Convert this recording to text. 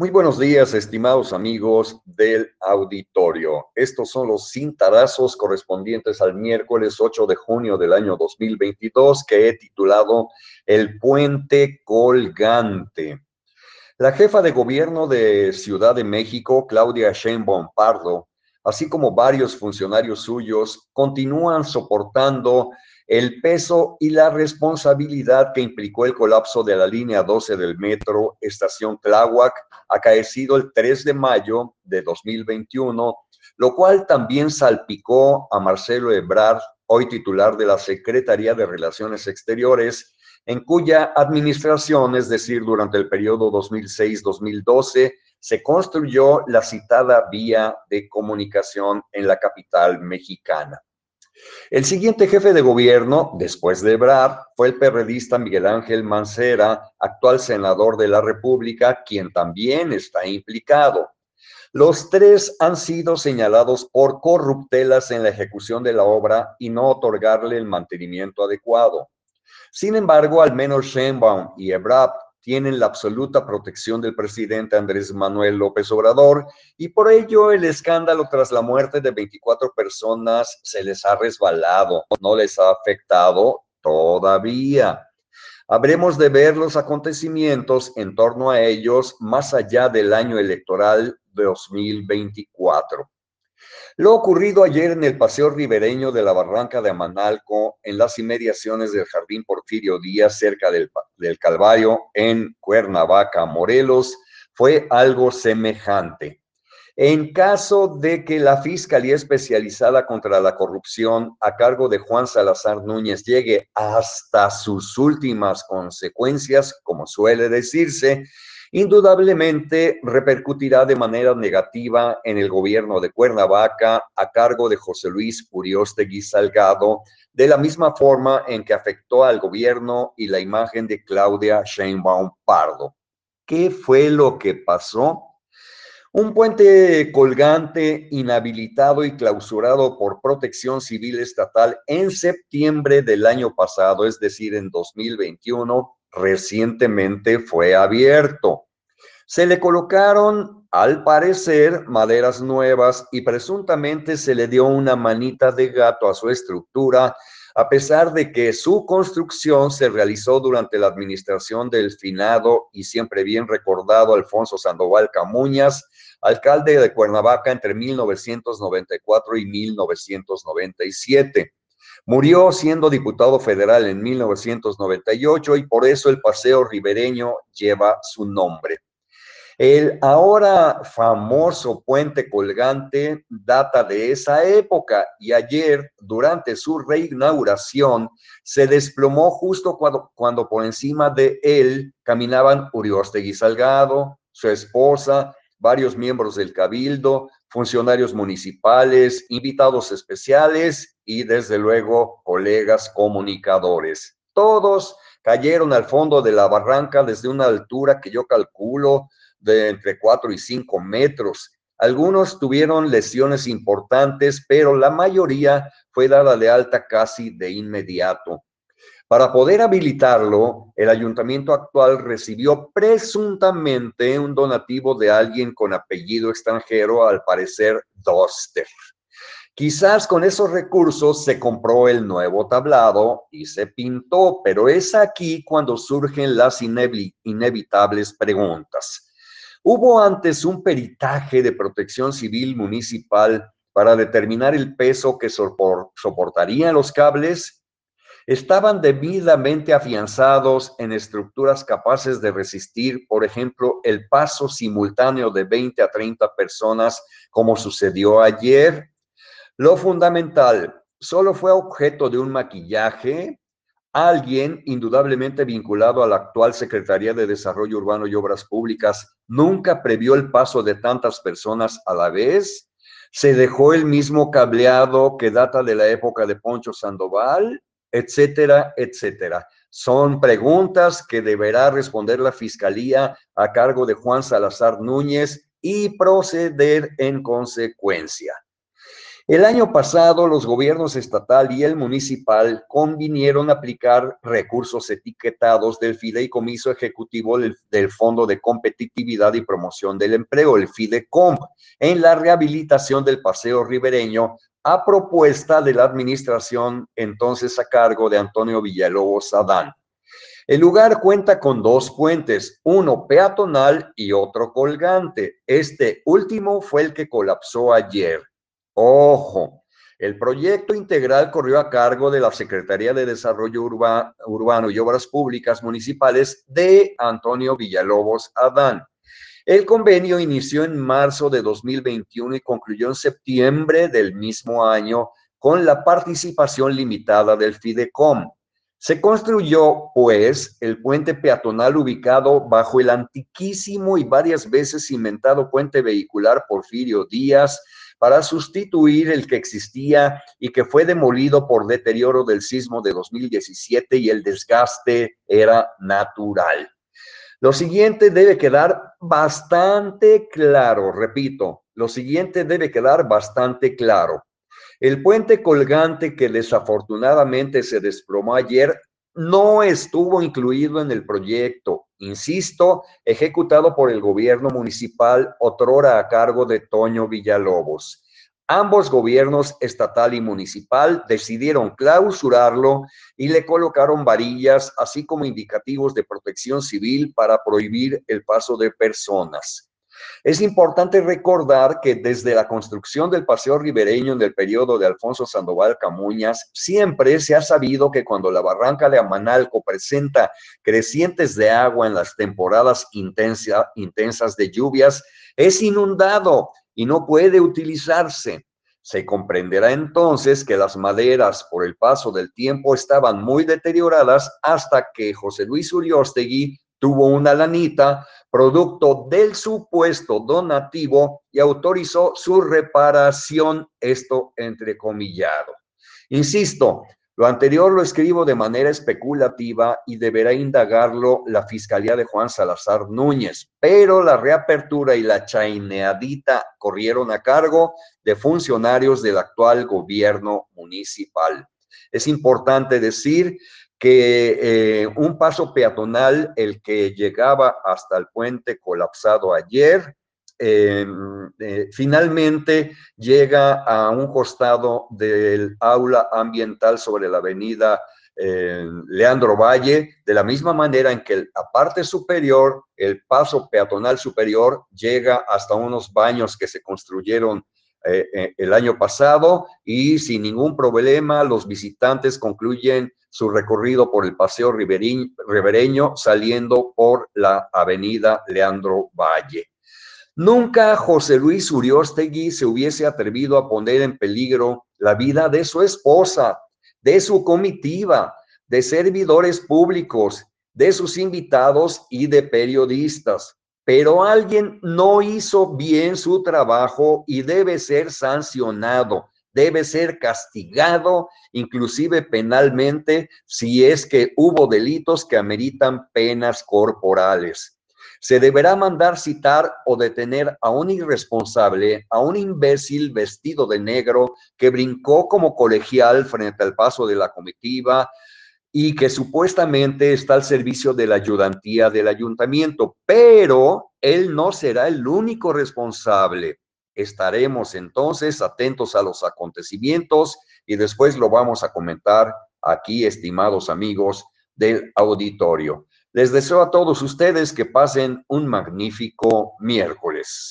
Muy buenos días, estimados amigos del auditorio. Estos son los cintarazos correspondientes al miércoles 8 de junio del año 2022 que he titulado El puente colgante. La jefa de gobierno de Ciudad de México, Claudia Sheinbaum Pardo, así como varios funcionarios suyos, continúan soportando el peso y la responsabilidad que implicó el colapso de la línea 12 del metro Estación Tláhuac, acaecido el 3 de mayo de 2021, lo cual también salpicó a Marcelo Ebrard, hoy titular de la Secretaría de Relaciones Exteriores, en cuya administración, es decir, durante el periodo 2006-2012, se construyó la citada vía de comunicación en la capital mexicana. El siguiente jefe de gobierno, después de Ebrard, fue el perredista Miguel Ángel Mancera, actual senador de la República, quien también está implicado. Los tres han sido señalados por corruptelas en la ejecución de la obra y no otorgarle el mantenimiento adecuado. Sin embargo, al menos Sheinbaum y Ebrard tienen la absoluta protección del presidente Andrés Manuel López Obrador y por ello el escándalo tras la muerte de 24 personas se les ha resbalado, no les ha afectado todavía. Habremos de ver los acontecimientos en torno a ellos más allá del año electoral 2024. Lo ocurrido ayer en el paseo ribereño de la barranca de Amanalco, en las inmediaciones del Jardín Porfirio Díaz, cerca del, del Calvario, en Cuernavaca, Morelos, fue algo semejante. En caso de que la Fiscalía Especializada contra la Corrupción a cargo de Juan Salazar Núñez llegue hasta sus últimas consecuencias, como suele decirse, indudablemente repercutirá de manera negativa en el gobierno de Cuernavaca a cargo de José Luis Uriostegui Salgado, de la misma forma en que afectó al gobierno y la imagen de Claudia Sheinbaum Pardo. ¿Qué fue lo que pasó? Un puente colgante, inhabilitado y clausurado por protección civil estatal en septiembre del año pasado, es decir, en 2021, recientemente fue abierto. Se le colocaron, al parecer, maderas nuevas y presuntamente se le dio una manita de gato a su estructura, a pesar de que su construcción se realizó durante la administración del finado y siempre bien recordado Alfonso Sandoval Camuñas, alcalde de Cuernavaca entre 1994 y 1997. Murió siendo diputado federal en 1998 y por eso el paseo ribereño lleva su nombre. El ahora famoso puente colgante data de esa época y ayer, durante su reinauguración, se desplomó justo cuando, cuando por encima de él caminaban Uriostegui Salgado, su esposa, varios miembros del cabildo, funcionarios municipales, invitados especiales y desde luego colegas comunicadores. Todos cayeron al fondo de la barranca desde una altura que yo calculo de entre 4 y 5 metros. Algunos tuvieron lesiones importantes, pero la mayoría fue dada de alta casi de inmediato. Para poder habilitarlo, el ayuntamiento actual recibió presuntamente un donativo de alguien con apellido extranjero, al parecer Doster. Quizás con esos recursos se compró el nuevo tablado y se pintó, pero es aquí cuando surgen las inevitables preguntas. ¿Hubo antes un peritaje de protección civil municipal para determinar el peso que soportarían los cables? estaban debidamente afianzados en estructuras capaces de resistir, por ejemplo, el paso simultáneo de 20 a 30 personas, como sucedió ayer. Lo fundamental, solo fue objeto de un maquillaje. Alguien, indudablemente vinculado a la actual Secretaría de Desarrollo Urbano y Obras Públicas, nunca previó el paso de tantas personas a la vez. Se dejó el mismo cableado que data de la época de Poncho Sandoval etcétera, etcétera. Son preguntas que deberá responder la Fiscalía a cargo de Juan Salazar Núñez y proceder en consecuencia. El año pasado, los gobiernos estatal y el municipal convinieron aplicar recursos etiquetados del Fideicomiso Ejecutivo del, Fondo de Competitividad y Promoción del Empleo, el FIDECOM, en la rehabilitación del paseo ribereño a propuesta de la administración entonces a cargo de Antonio Villalobos Adán. El lugar cuenta con dos puentes, uno peatonal y otro colgante. Este último fue el que colapsó ayer. Ojo, el proyecto integral corrió a cargo de la Secretaría de Desarrollo Urbano y Obras Públicas Municipales de Antonio Villalobos Adán. El convenio inició en marzo de 2021 y concluyó en septiembre del mismo año con la participación limitada del FIDECOM. Se construyó, pues, el puente peatonal ubicado bajo el antiquísimo y varias veces inventado puente vehicular Porfirio Díaz para sustituir el que existía y que fue demolido por deterioro del sismo de 2017 y el desgaste era natural. Lo siguiente debe quedar bastante claro, repito, lo siguiente debe quedar bastante claro. El puente colgante que desafortunadamente se desplomó ayer no estuvo incluido en el proyecto, insisto, ejecutado por el gobierno municipal otrora a cargo de Toño Villalobos. Ambos gobiernos, estatal y municipal, decidieron clausurarlo y le colocaron varillas, así como indicativos de protección civil para prohibir el paso de personas. Es importante recordar que desde la construcción del paseo ribereño en el periodo de Alfonso Sandoval Camuñas, siempre se ha sabido que cuando la barranca de Amanalco presenta crecientes de agua en las temporadas intensas de lluvias, es inundado y no puede utilizarse. Se comprenderá entonces que las maderas por el paso del tiempo estaban muy deterioradas hasta que José Luis Uriostegui tuvo una lanita producto del supuesto donativo y autorizó su reparación, esto entrecomillado. Insisto, lo anterior lo escribo de manera especulativa y deberá indagarlo la Fiscalía de Juan Salazar Núñez, pero la reapertura y la chaineadita corrieron a cargo de funcionarios del actual gobierno municipal. Es importante decir que eh, un paso peatonal, el que llegaba hasta el puente colapsado ayer, Em, eh, finalmente llega a un costado del aula ambiental sobre la avenida eh, Leandro Valle, de la misma manera en que la parte superior, el paso peatonal superior, llega hasta unos baños que se construyeron eh, el año pasado y sin ningún problema los visitantes concluyen su recorrido por el paseo ribereño saliendo por la avenida Leandro Valle. Nunca José Luis Uriostegui se hubiese atrevido a poner en peligro la vida de su esposa, de su comitiva, de servidores públicos, de sus invitados y de periodistas. Pero alguien no hizo bien su trabajo y debe ser sancionado, debe ser castigado, inclusive penalmente, si es que hubo delitos que ameritan penas corporales. Se deberá mandar citar o detener a un irresponsable, a un imbécil vestido de negro que brincó como colegial frente al paso de la comitiva y que supuestamente está al servicio de la ayudantía del ayuntamiento, pero él no será el único responsable. Estaremos entonces atentos a los acontecimientos y después lo vamos a comentar aquí, estimados amigos del auditorio. Les deseo a todos ustedes que pasen un magnífico miércoles.